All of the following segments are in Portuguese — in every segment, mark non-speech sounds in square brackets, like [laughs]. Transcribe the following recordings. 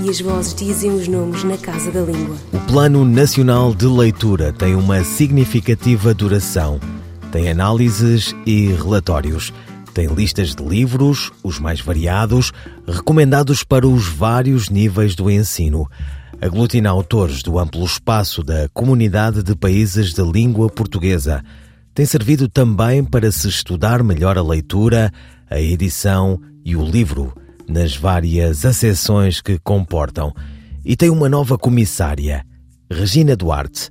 e as vozes dizem os nomes na casa da língua. O Plano Nacional de Leitura tem uma significativa duração. Tem análises e relatórios. Tem listas de livros, os mais variados, recomendados para os vários níveis do ensino. Aglutina autores do amplo espaço da Comunidade de Países de Língua Portuguesa. Tem servido também para se estudar melhor a leitura, a edição e o livro nas várias acessões que comportam. E tem uma nova comissária, Regina Duarte.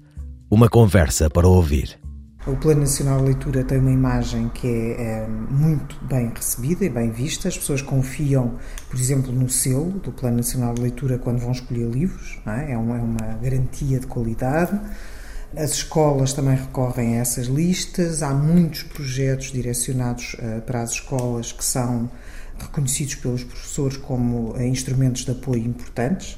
Uma conversa para ouvir. O Plano Nacional de Leitura tem uma imagem que é, é, muito bem recebida e bem vista. As pessoas confiam, por exemplo, no selo do Plano Nacional de Leitura quando vão escolher livros, é? É, uma, é? uma, garantia de qualidade. As escolas também recorrem a essas listas. Há muitos projetos direcionados uh, para as escolas que são reconhecidos pelos professores como eh, instrumentos de apoio importantes.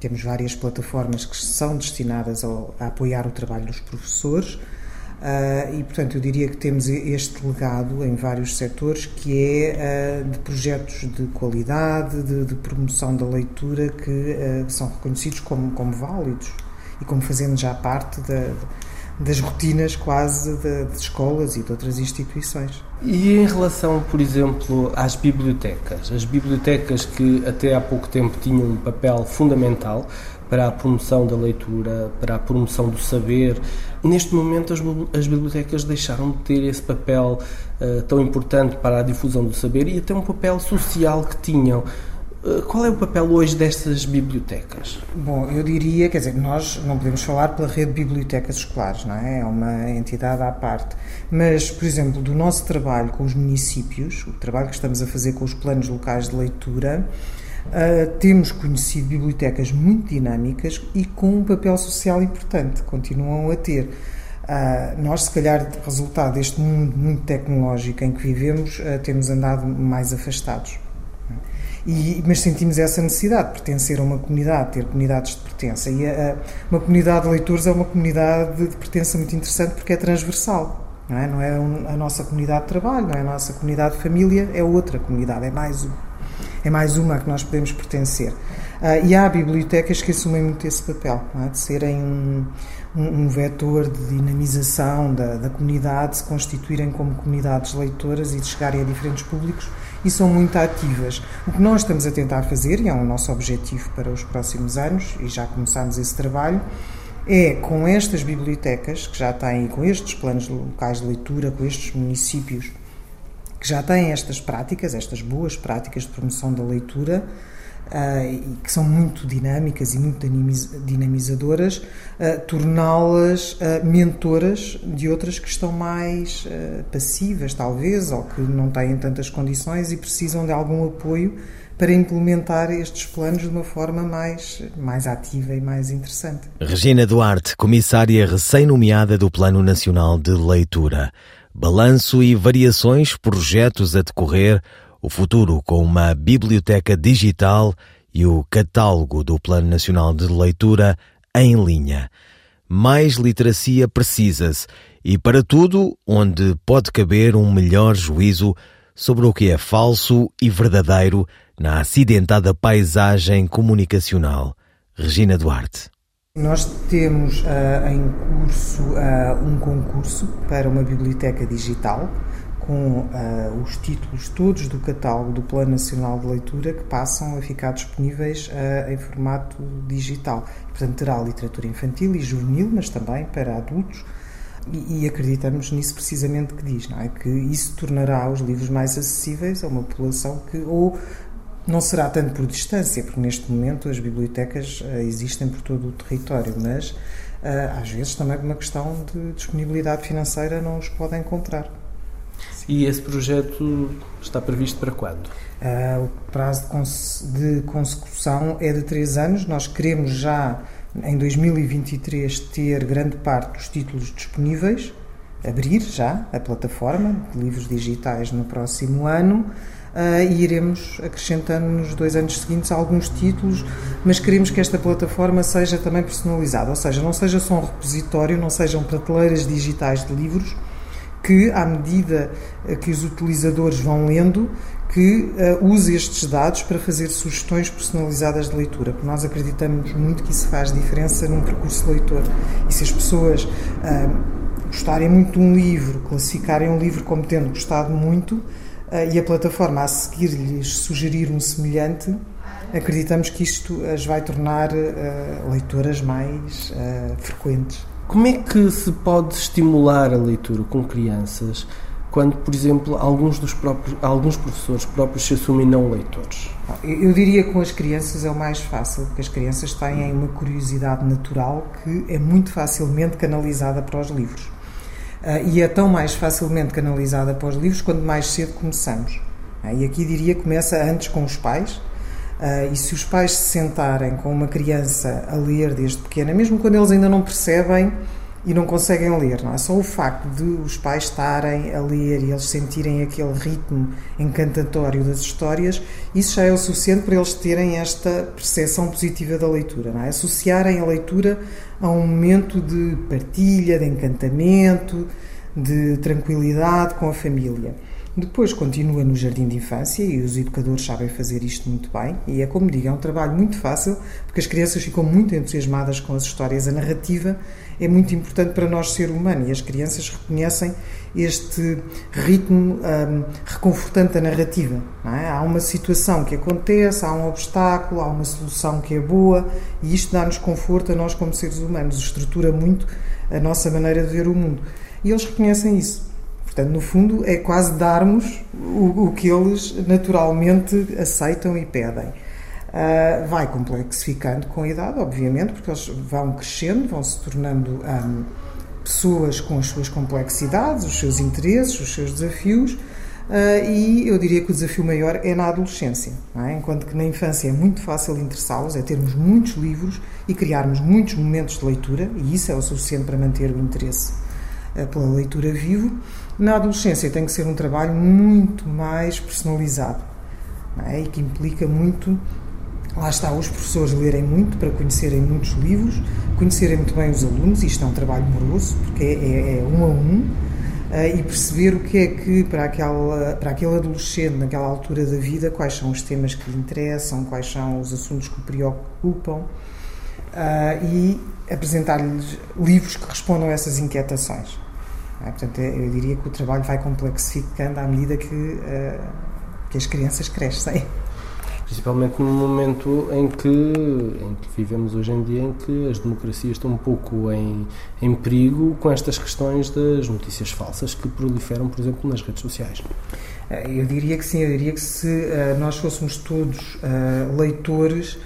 Temos várias plataformas que são destinadas ao, a apoiar o trabalho dos professores. Uh, e, portanto, eu diria que temos este legado em vários setores que é uh, de projetos de qualidade, de, de promoção da leitura que uh, são reconhecidos como, como válidos e como fazendo já parte da, das rotinas quase de, de, escolas e de outras instituições. E em relação, por exemplo, às bibliotecas, as bibliotecas que até há pouco tempo tinham um papel fundamental para a promoção da leitura, para a promoção do saber, neste momento as, as bibliotecas deixaram de ter esse papel uh, tão importante para a difusão do saber e até um papel social que tinham. Eh, qual é o papel hoje destas bibliotecas? Bom, eu diria, quer dizer, nós não podemos falar pela rede de bibliotecas escolares, não é? É uma entidade à parte. Mas, por exemplo, do nosso trabalho com os municípios, o trabalho que estamos a fazer com os planos locais de leitura, uh, temos conhecido bibliotecas muito dinâmicas e com um papel social importante, continuam a ter. Uh, nós, se calhar, resultado deste mundo muito tecnológico em que vivemos, uh, temos andado mais afastados. E, mas sentimos essa necessidade de pertencer a uma comunidade, ter comunidades de pertença. E a, a, uma comunidade de leitores é uma comunidade de, pertença muito interessante porque é transversal. Não é? não é a nossa comunidade de trabalho, não é a nossa comunidade de família, é outra comunidade, é mais. É mais uma a que nós podemos pertencer. Uh, e há bibliotecas que assumem muito esse papel, é? de serem um, um, um, vetor de dinamização da, da comunidade, se constituírem como comunidades leitoras e de chegarem a diferentes públicos e são muito ativas. O que nós estamos a tentar fazer, e é o nosso objetivo para os próximos anos, e já começámos esse trabalho, é com estas bibliotecas que já têm, com estes planos locais de leitura, com estes municípios que já têm estas práticas, estas boas práticas de promoção da leitura, uh, que são muito dinâmicas e muito dinamizadoras, uh, torná-las uh, mentoras de outras que estão mais passivas, talvez, ou que não têm tantas condições e precisam de algum apoio para implementar estes planos de uma forma mais, mais ativa e mais interessante. Regina Duarte, comissária recém-nomeada do Plano Nacional de Leitura. Balanço e variações, projetos a decorrer, o futuro com uma biblioteca digital e o catálogo do Plano Nacional de Leitura em linha. Mais literacia precisa-se e para tudo onde pode caber um melhor juízo sobre o que é falso e verdadeiro na acidentada paisagem comunicacional. Regina Duarte. Nós temos uh, em curso uh, um concurso para uma biblioteca digital com uh, os títulos todos do catálogo do Plano Nacional de Leitura que passam a ficar disponíveis uh, em formato digital. Portanto, terá literatura infantil e juvenil, mas também para adultos. E, acreditamos nisso precisamente que diz, é? Que isso tornará os livros mais acessíveis a uma população que ou não será tanto por distância, porque neste momento as bibliotecas uh, existem por todo o território, mas às vezes também por uma questão de disponibilidade financeira não os podem encontrar. E esse projeto está previsto para quando? Uh, o prazo de, consecução é de três anos. Nós queremos já em 2023 ter grande parte dos títulos disponíveis, abrir já a plataforma de livros digitais no próximo ano. Uh, e iremos acrescentando nos dois anos seguintes alguns títulos, mas queremos que esta plataforma seja também personalizada, ou seja, não seja só um repositório, não sejam prateleiras digitais de livros, que à medida que os utilizadores vão lendo, que uh, use estes dados para fazer sugestões personalizadas de leitura, porque nós acreditamos muito que isso faz diferença num percurso leitor. E se as pessoas uh, gostarem muito de um livro, classificarem um livro como tendo gostado muito, uh, e a plataforma a seguir lhes sugerir um semelhante, acreditamos que isto as vai tornar leitoras mais frequentes. Como é que se pode estimular a leitura com crianças? quando, por exemplo, alguns, dos próprios, alguns professores próprios se assumem não leitores? Eu diria que com as crianças é o mais fácil, porque as crianças têm uma curiosidade natural que é muito facilmente canalizada para os livros. Uh, e é tão mais facilmente canalizada para os livros quando mais cedo começamos. Uh, e aqui diria começa antes com os pais. Uh, e se os pais se sentarem com uma criança a ler desde pequena, mesmo quando eles ainda não percebem e não conseguem ler. Não é? Só o facto de os pais estarem a ler e eles sentirem aquele ritmo encantatório das histórias, isso já é o suficiente para eles terem esta percepção positiva da leitura. Não é? Associarem a leitura a um momento de partilha, de encantamento, de tranquilidade com a família. Depois continua no jardim de infância e os educadores sabem fazer isto muito bem. E é como digo, é um trabalho muito fácil porque as crianças ficam muito entusiasmadas com as histórias. A narrativa é muito importante para nós, ser humano, e as crianças reconhecem este ritmo um, reconfortante da narrativa. É? Há uma situação que acontece, há um obstáculo, há uma solução que é boa e isto dá-nos conforto a nós, como seres humanos, estrutura muito a nossa maneira de ver o mundo. E eles reconhecem isso. Portanto, no fundo, é quase darmos o, o que eles naturalmente aceitam e pedem. Uh, vai complexificando com a idade, obviamente, porque eles vão crescendo, vão se tornando um, pessoas com as suas complexidades, os seus interesses, os seus desafios. Uh, e eu diria que o desafio maior é na adolescência, é? enquanto que na infância é muito fácil interessá-los, é termos muitos livros e criarmos muitos momentos de leitura, e isso é o suficiente para manter o interesse uh, pela leitura vivo. Na adolescência tem que ser um trabalho muito mais personalizado é? e que implica muito. Lá está, os professores lerem muito para conhecerem muitos livros, conhecerem muito bem os alunos, isto é um trabalho moroso, porque é, é, é um a um, uh, e perceber o que é que, para, aquela, para aquele adolescente, naquela altura da vida, quais são os temas que lhe interessam, quais são os assuntos que o preocupam, uh, e apresentar-lhes livros que respondam a essas inquietações. É? Portanto, eu diria que o trabalho vai complexificando à medida que, uh, que as crianças crescem. Principalmente no momento em que, em que vivemos hoje em dia, em que as democracias estão um pouco em, em perigo com estas questões das notícias falsas que proliferam, por exemplo, nas redes sociais. Eh, eu diria que sim, eu diria que se uh, nós fôssemos todos uh, leitores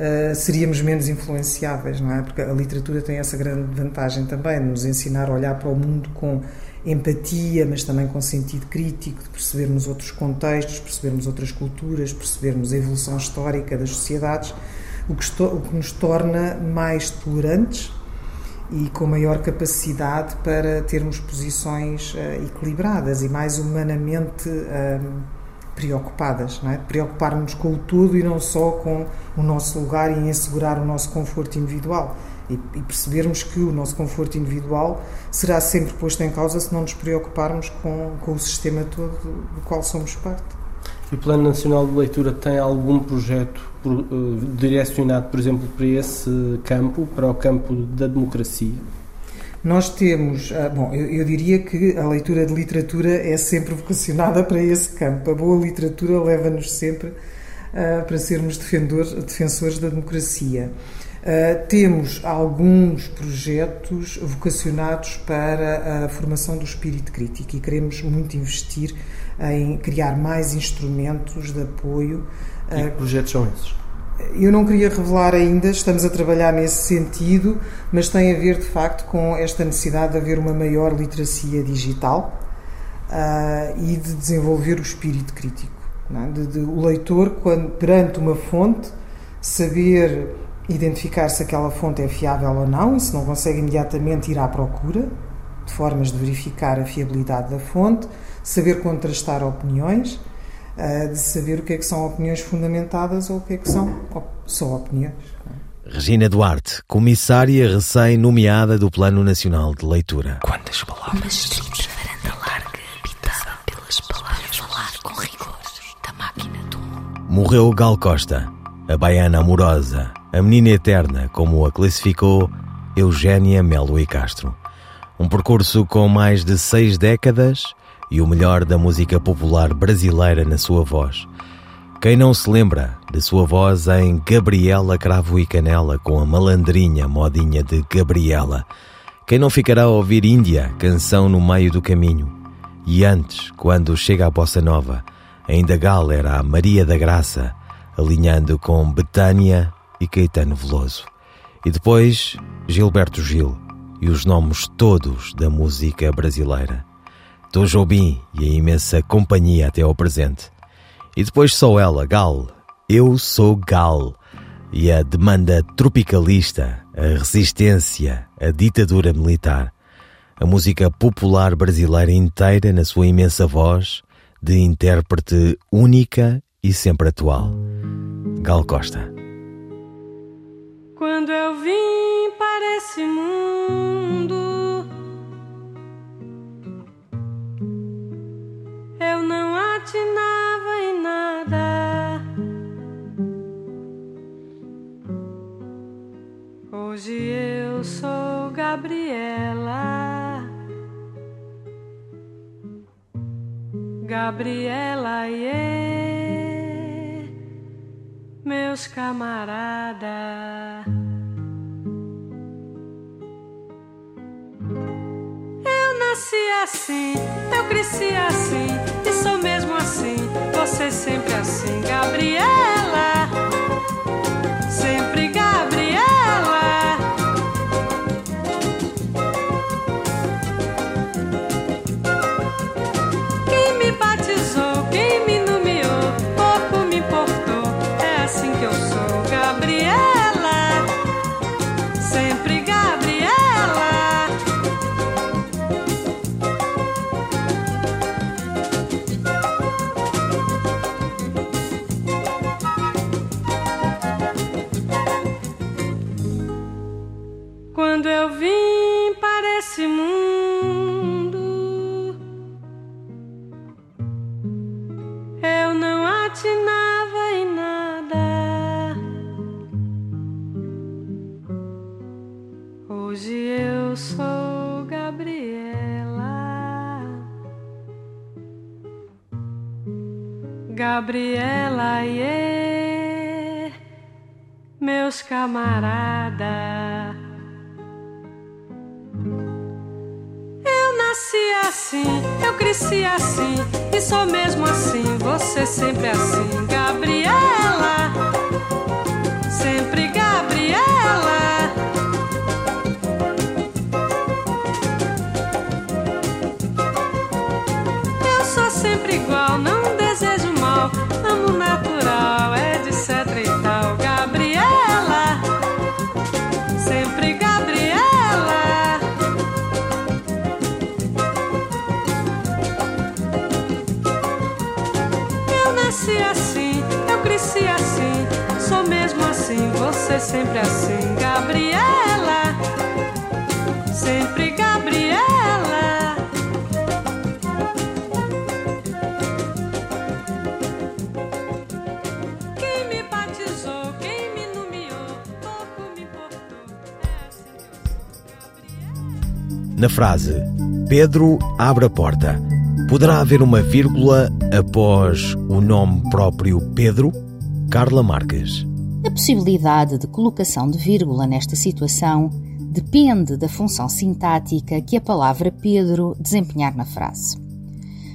uh, seríamos menos influenciáveis, não é? Porque a literatura tem essa grande vantagem também, de nos ensinar a olhar para o mundo com empatia, mas também com sentido crítico, de percebermos outros contextos, percebermos outras culturas, percebermos a evolução histórica das sociedades, o que, o que nos torna mais tolerantes e com maior capacidade para termos posições uh, equilibradas e mais humanamente. Uh, preocupadas, não é? preocupar-nos com o tudo e não só com o nosso lugar e em assegurar o nosso conforto individual. E, e, percebermos que o nosso conforto individual será sempre posto em causa se não nos preocuparmos com, com o sistema todo do qual somos parte. E o Plano Nacional de Leitura tem algum projeto uh, direcionado, por exemplo, para esse campo, para o campo da democracia? Nós temos, ah, bom, eu, eu, diria que a leitura de literatura é sempre vocacionada para esse campo. A boa literatura leva-nos sempre uh, para sermos defensores da democracia. Uh, temos alguns projetos vocacionados para a formação do espírito crítico e queremos muito investir em criar mais instrumentos de apoio. E que projetos são esses? Eu não queria revelar ainda, estamos a trabalhar nesse sentido, mas tem a ver de facto com esta necessidade de haver uma maior literacia digital uh, e de desenvolver o espírito crítico. É? De, de, o leitor, quando, perante uma fonte, saber identificar se aquela fonte é fiável ou não e se não consegue imediatamente ir à procura de formas de verificar a fiabilidade da fonte, saber contrastar opiniões, de saber o que é que são opiniões fundamentadas ou o que é que são só opiniões. Regina Duarte, comissária recém-nomeada do Plano Nacional de Leitura. Quantas palavras? Uma estrita varanda larga habitada pelas palavras. Falar com rigor da máquina do mundo. Morreu Gal Costa, a baiana amorosa, a menina eterna, como a classificou Eugénia Melo e Castro. Um percurso com mais de seis décadas e o melhor da música popular brasileira na sua voz. Quem não se lembra de sua voz em Gabriela Cravo e Canela com a malandrinha modinha de Gabriela? Quem não ficará a ouvir Índia, canção no meio do caminho? E antes, quando chega a bossa nova, ainda Gal era a Maria da Graça, alinhando com Betânia e Caetano Veloso. E depois Gilberto Gil e os nomes todos da música brasileira. Tom Jobim e a imensa companhia até ao presente. E depois sou ela, Gal. Eu sou Gal. E a demanda tropicalista, a resistência, a ditadura militar. A música popular brasileira inteira na sua imensa voz, de intérprete única e sempre atual. Gal Costa. Quando eu vim para esse mundo, não atinava em nada. Hoje eu sou Gabriela. Gabriela, yeah, meus camaradas. Eu nasci assim, eu cresci assim, e assim, você sempre assim, Gabriela. Igual, não desejo mal, amo natural, é etc e tal, Gabriela. Sempre Gabriela. Eu nasci assim, eu cresci assim, sou mesmo assim, você sempre assim, Gabriela. Sempre Gabriela. Na frase Pedro abre a porta, poderá haver uma vírgula após o nome próprio Pedro? Carla Marques. A possibilidade de colocação de vírgula nesta situação depende da função sintática que a palavra Pedro desempenhar na frase.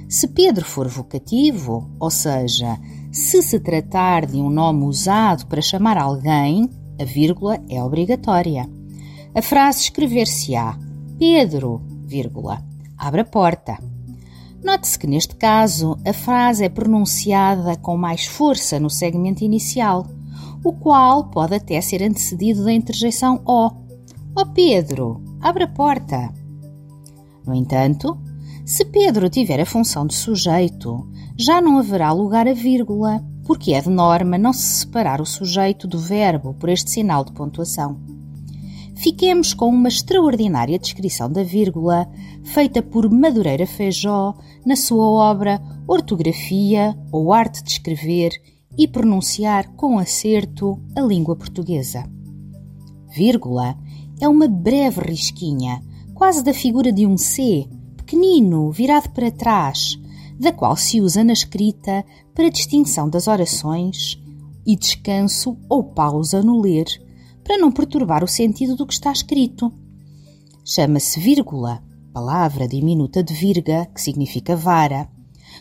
Se Pedro for vocativo, ou seja, se se tratar de um nome usado para chamar alguém, a vírgula é obrigatória. A frase escrever-se-á Pedro, vírgula, abre a porta. Note-se que neste caso a frase é pronunciada com mais força no segmento inicial, o qual pode até ser antecedido da interjeição O. Ó oh Pedro, abre a porta. No entanto, se Pedro tiver a função de sujeito, já não haverá lugar a vírgula, porque é de norma não se separar o sujeito do verbo por este sinal de pontuação. Fiquemos com uma extraordinária descrição da vírgula, feita por Madureira Feijó na sua obra Ortografia ou Arte de Escrever e Pronunciar com Acerto a Língua Portuguesa. Vírgula é uma breve risquinha, quase da figura de um C, pequenino, virado para trás, da qual se usa na escrita para distinção das orações e descanso ou pausa no ler, para não perturbar o sentido do que está escrito. Chama-se vírgula, palavra diminuta de virga, que significa vara,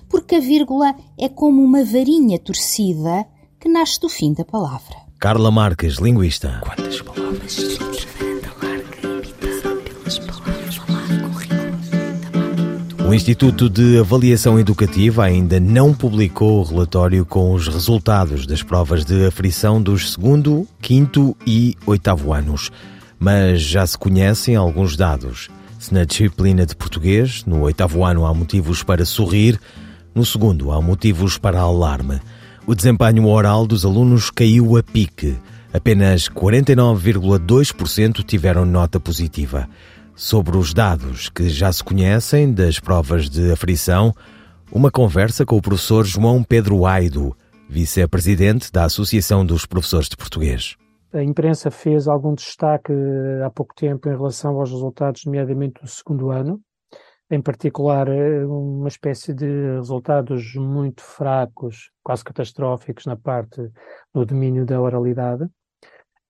porque a vírgula é como uma varinha torcida que nasce do fim da palavra. Carla Marques, linguista. Quantas palavras? O Instituto de Avaliação Educativa ainda não publicou o relatório com os resultados das provas de aflição dos segundo, quinto e oitavo anos, mas já se conhecem alguns dados. Se na disciplina de português, no oitavo ano há motivos para sorrir, no segundo há motivos para alarme. O desempenho oral dos alunos caiu a pique. Apenas 49,2% tiveram nota positiva. Sobre os dados que já se conhecem das provas de aflição, uma conversa com o professor João Pedro Aido, vice-presidente da Associação dos Professores de Português. A imprensa fez algum destaque há pouco tempo em relação aos resultados, nomeadamente do segundo ano, em particular uma espécie de resultados muito fracos, quase catastróficos na parte no domínio da oralidade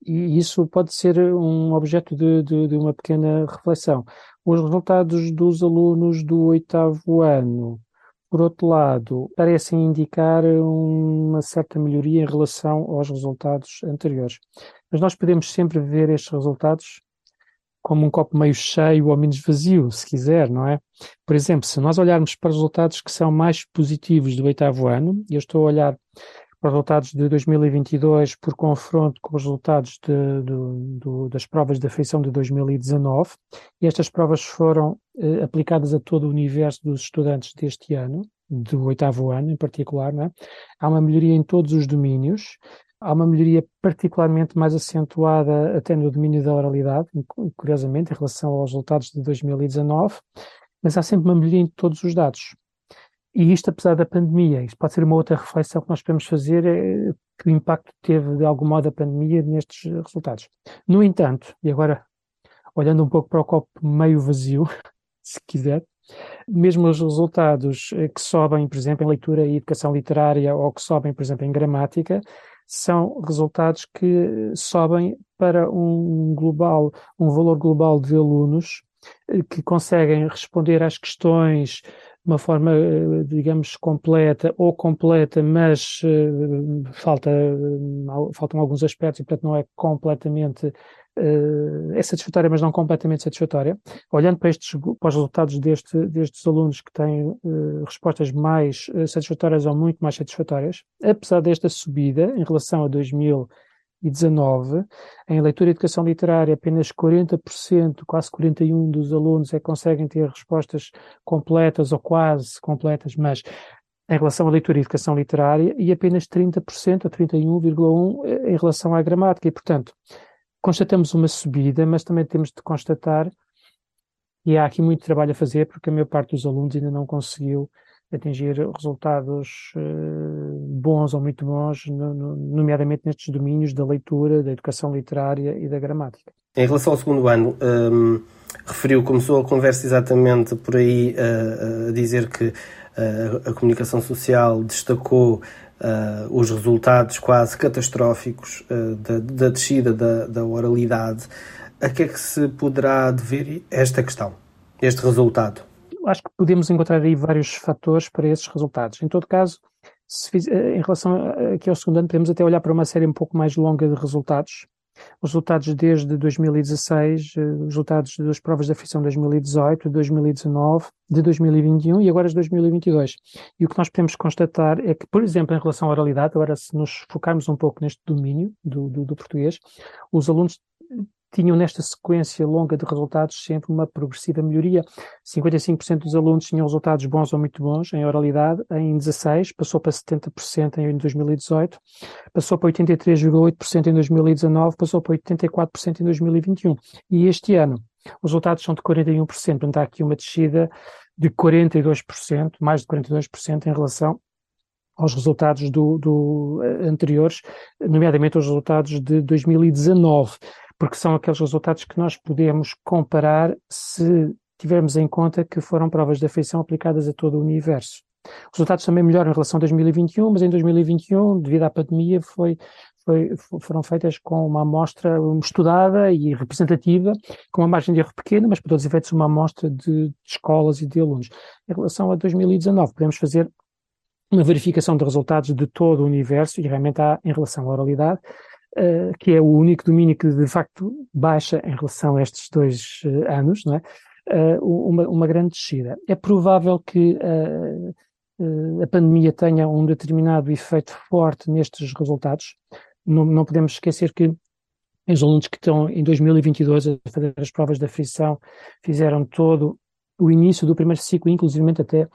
e isso pode ser um objeto de, de, de, uma pequena reflexão. Os resultados dos alunos do oitavo ano, por outro lado, parecem indicar uma certa melhoria em relação aos resultados anteriores. Mas nós podemos sempre ver estes resultados como um copo meio cheio ou menos vazio, se quiser, não é? Por exemplo, se nós olharmos para os resultados que são mais positivos do oitavo ano, e eu estou a olhar resultados de 2022 por confronto com os resultados de, das provas de afeição de 2019. E estas provas foram eh, aplicadas a todo o universo dos estudantes deste ano, do oitavo ano em particular. É? Há uma melhoria em todos os domínios. Há uma melhoria particularmente mais acentuada até no domínio da oralidade, curiosamente, em relação aos resultados de 2019, mas há sempre uma melhoria em todos os dados. E isto, apesar da pandemia, isto pode ser uma outra reflexão que nós podemos fazer, é que o impacto teve de algum modo a pandemia nestes resultados. No entanto, e agora olhando um pouco para o copo meio vazio, [laughs] se quiser, mesmo os resultados eh, que sobem, por exemplo, em leitura e educação literária ou que sobem, por exemplo, em gramática, são resultados que sobem para um global, um valor global de alunos eh, que conseguem responder às questões uma forma, eh, digamos, completa ou completa, mas uh, falta, uh, faltam alguns aspectos e, portanto, não é completamente uh, é satisfatória, mas não completamente satisfatória. Olhando para, estes, para os resultados deste, destes alunos que têm respostas mais satisfatórias ou muito mais satisfatórias, apesar desta subida em relação a 2000 2019, em leitura e educação literária, apenas 40%, quase 41% dos alunos é que conseguem ter respostas completas ou quase completas, mas em relação à leitura e educação literária, e apenas 30%, ou 31,1% eh, em relação à gramática. E, portanto, constatamos uma subida, mas também temos de constatar que há aqui muito trabalho a fazer, porque a maior parte dos alunos ainda não conseguiu atingir resultados uh, bons ou muito bons, no, no, nomeadamente nestes domínios da leitura, da educação literária e da gramática. Em relação ao segundo ano, um, referiu, começou a conversa exatamente por aí uh, a dizer que uh, a comunicação social destacou os resultados quase catastróficos da, da, descida da, da oralidade. A que é que se poderá dever esta questão, este resultado? Acho que podemos encontrar aí vários fatores para esses resultados. Em todo caso, fiz, eh, em relação aqui ao segundo ano, podemos até olhar para uma série um pouco mais longa de resultados, os resultados desde 2016, eh, os resultados das provas da aflição de 2018, de 2019, de 2021 e agora de 2022. E o que nós podemos constatar é que, por exemplo, em relação à oralidade, agora se nos focarmos um pouco neste domínio do, do, do português, os alunos tinham nesta sequência longa de resultados sempre uma progressiva melhoria. 55% dos alunos tinham resultados bons ou muito bons em oralidade em 16, passou para 70% em 2018, passou para 83,8% em 2019, passou para 84% em 2021. E este ano os resultados são de 41%, portanto há aqui uma descida de 42%, mais de 42% em relação aos resultados do, do, anteriores, nomeadamente os resultados de 2019 porque são aqueles resultados que nós podemos comparar se tivermos em conta que foram provas de afeição aplicadas a todo o universo. Os resultados também melhoram em relação a 2021, mas em 2021, devido à pandemia, foi, foi, foram feitas com uma amostra estudada e representativa, com uma margem de erro pequena, mas para todos os efeitos uma amostra de, de escolas e de alunos. Em relação a 2019, podemos fazer uma verificação de resultados de todo o universo e realmente há, em relação à oralidade, uh, que é o único domínio que de facto baixa em relação a estes dois uh, anos, não é? Uh, uma, uma, grande descida. É provável que a pandemia tenha um determinado efeito forte nestes resultados. Não, não podemos esquecer que os alunos que estão em 2022 a fazer as provas da frição fizeram todo o início do primeiro ciclo, inclusive até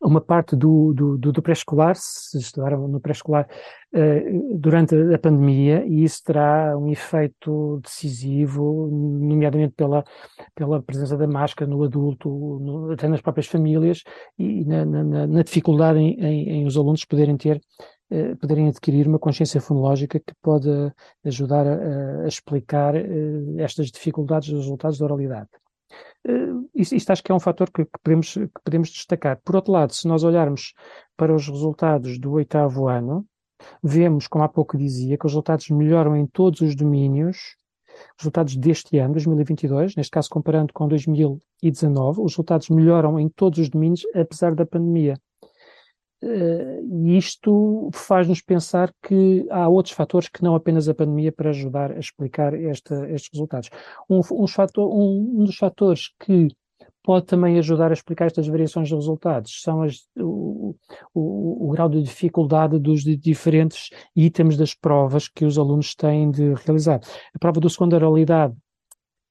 uma parte do, do, do pré-escolar, se estudaram no pré-escolar uh, durante a pandemia, e isso terá um efeito decisivo, nomeadamente pela, pela presença da máscara no adulto, no, até nas próprias famílias, e na, na, na dificuldade em, em, em, os alunos poderem ter, uh, poderem adquirir uma consciência fonológica que pode ajudar a, a explicar uh, estas dificuldades dos resultados da oralidade. Uh, isto, acho que é um fator que, que, podemos, que podemos destacar. Por outro lado, se nós olharmos para os resultados do oitavo ano, vemos, como há pouco dizia, que os resultados melhoram em todos os domínios. Resultados deste ano, 2022, neste caso comparando com 2019, os resultados melhoram em todos os domínios, apesar da pandemia. Uh, e isto faz-nos pensar que há outros fatores que não apenas a pandemia para ajudar a explicar esta, estes resultados. Um, um, fator, um, um, dos fatores que pode também ajudar a explicar estas variações de resultados são as, o, o, o, grau de dificuldade dos diferentes itens das provas que os alunos têm de realizar. A prova do segundo oralidade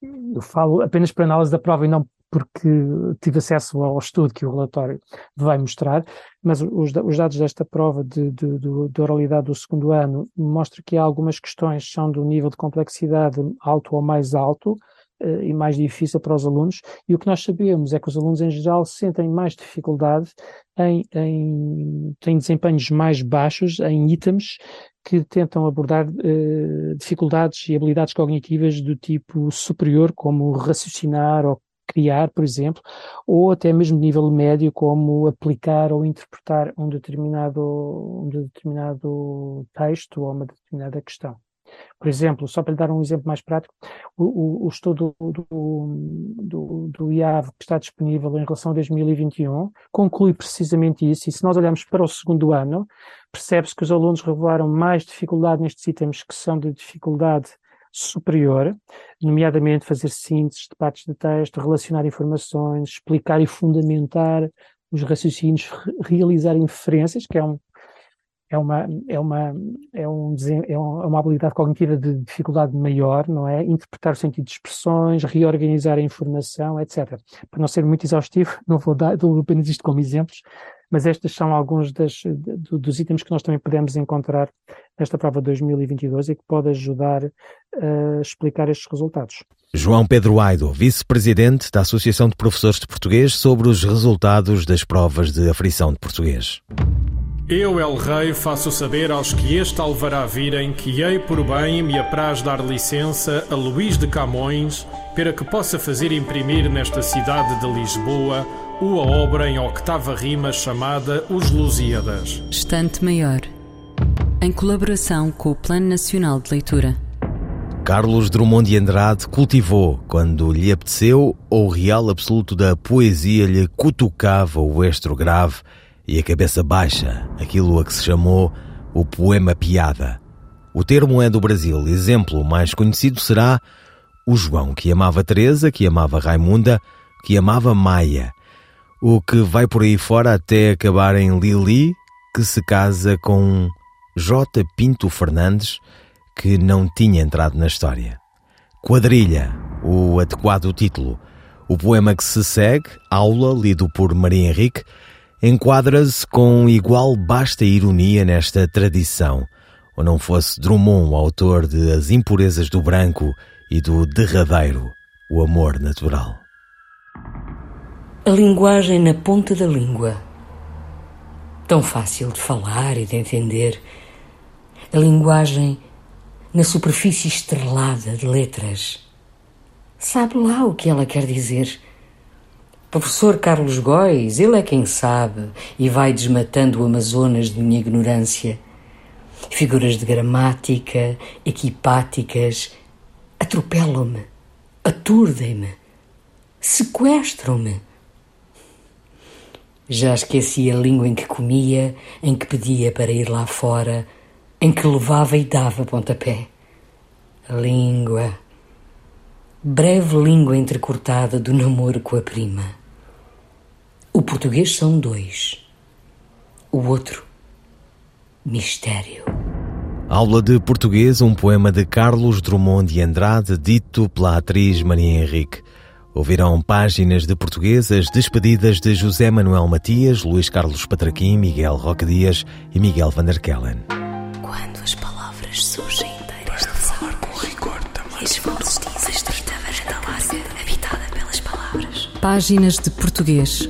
eu falo apenas para análise da prova e não porque tive acesso ao estudo que o relatório vai mostrar, mas os, os dados desta prova de, de, de, de, oralidade do segundo ano mostram que algumas questões são do nível de complexidade alto ou mais alto, uh, e mais difícil para os alunos, e o que nós sabemos é que os alunos em geral sentem mais dificuldade em, em têm desempenhos mais baixos em itens que tentam abordar uh, dificuldades e habilidades cognitivas do tipo superior, como raciocinar ou criar, por exemplo, ou até mesmo nível médio, como aplicar ou interpretar um determinado, um determinado texto ou uma determinada questão. Por exemplo, só para lhe dar um exemplo mais prático, o, o, estudo do, do, do, IAV que está disponível em relação a 2021 conclui precisamente isso, e se nós olharmos para o segundo ano, percebe-se que os alunos revelaram mais dificuldade nestes itens que são de dificuldade superior, nomeadamente fazer síntese de partes de texto, relacionar informações, explicar e fundamentar os raciocínios, realizar inferências, que é um, é uma, é uma, é um, é uma habilidade cognitiva de dificuldade maior, não é? Interpretar o sentido de expressões, reorganizar a informação, etc. Para não ser muito exaustivo, [laughs] não vou dar, dou apenas isto como exemplos, mas estes são alguns das, dos itens que nós também podemos encontrar nesta prova 2022 e que pode ajudar a explicar estes resultados. João Pedro Aido, vice-presidente da Associação de Professores de Português, sobre os resultados das provas de aflição de português. Eu, El Rei, faço saber aos que este alvará virem que hei por bem me apraz dar licença a Luís de Camões para que possa fazer imprimir nesta cidade de Lisboa uma obra em octava rima chamada Os Lusíadas. Estante Maior, em colaboração com o Plano Nacional de Leitura. Carlos Drummond de Andrade cultivou, quando lhe apeteceu, ou o real absoluto da poesia lhe cutucava o estro grave e a cabeça baixa, aquilo a que se chamou o poema piada, O termo é do Brasil. Exemplo mais conhecido será o João, que amava Teresa, que amava Raimunda, que amava Maia. O que vai por aí fora até acabar em Lili, que se casa com J. Pinto Fernandes, que não tinha entrado na história. Quadrilha, o adequado título. O poema que se segue, Aula, lido por Maria Henrique, enquadra-se com igual basta ironia nesta tradição, ou não fosse Drummond autor de As Impurezas do Branco e do Derradeiro, o amor natural. A linguagem na ponta da língua. Tão fácil de falar e de entender. A linguagem na superfície estrelada de letras. Sabe lá o que ela quer dizer. Professor Carlos Góis, ele é quem sabe e vai desmatando o Amazonas de minha ignorância. Figuras de gramática, equipáticas, atropelam-me, aturdem-me, sequestram-me. Já esqueci a língua em que comia, em que pedia para ir lá fora, em que levava e dava pontapé. A língua. Breve língua entrecortada do namoro com a prima. O português são dois. O outro, mistério. Aula de Português, um poema de Carlos Drummond de Andrade, dito pela atriz Maria Henrique. Ouvirão páginas de português as despedidas de José Manuel Matias, Luís Carlos Patraquim, Miguel Roque Dias e Miguel Van der Kellen. Quando as palavras surgem inteiras de falar com rigor também. As vozes dizem estreita varanda larga, habitada pelas palavras. Páginas de Português.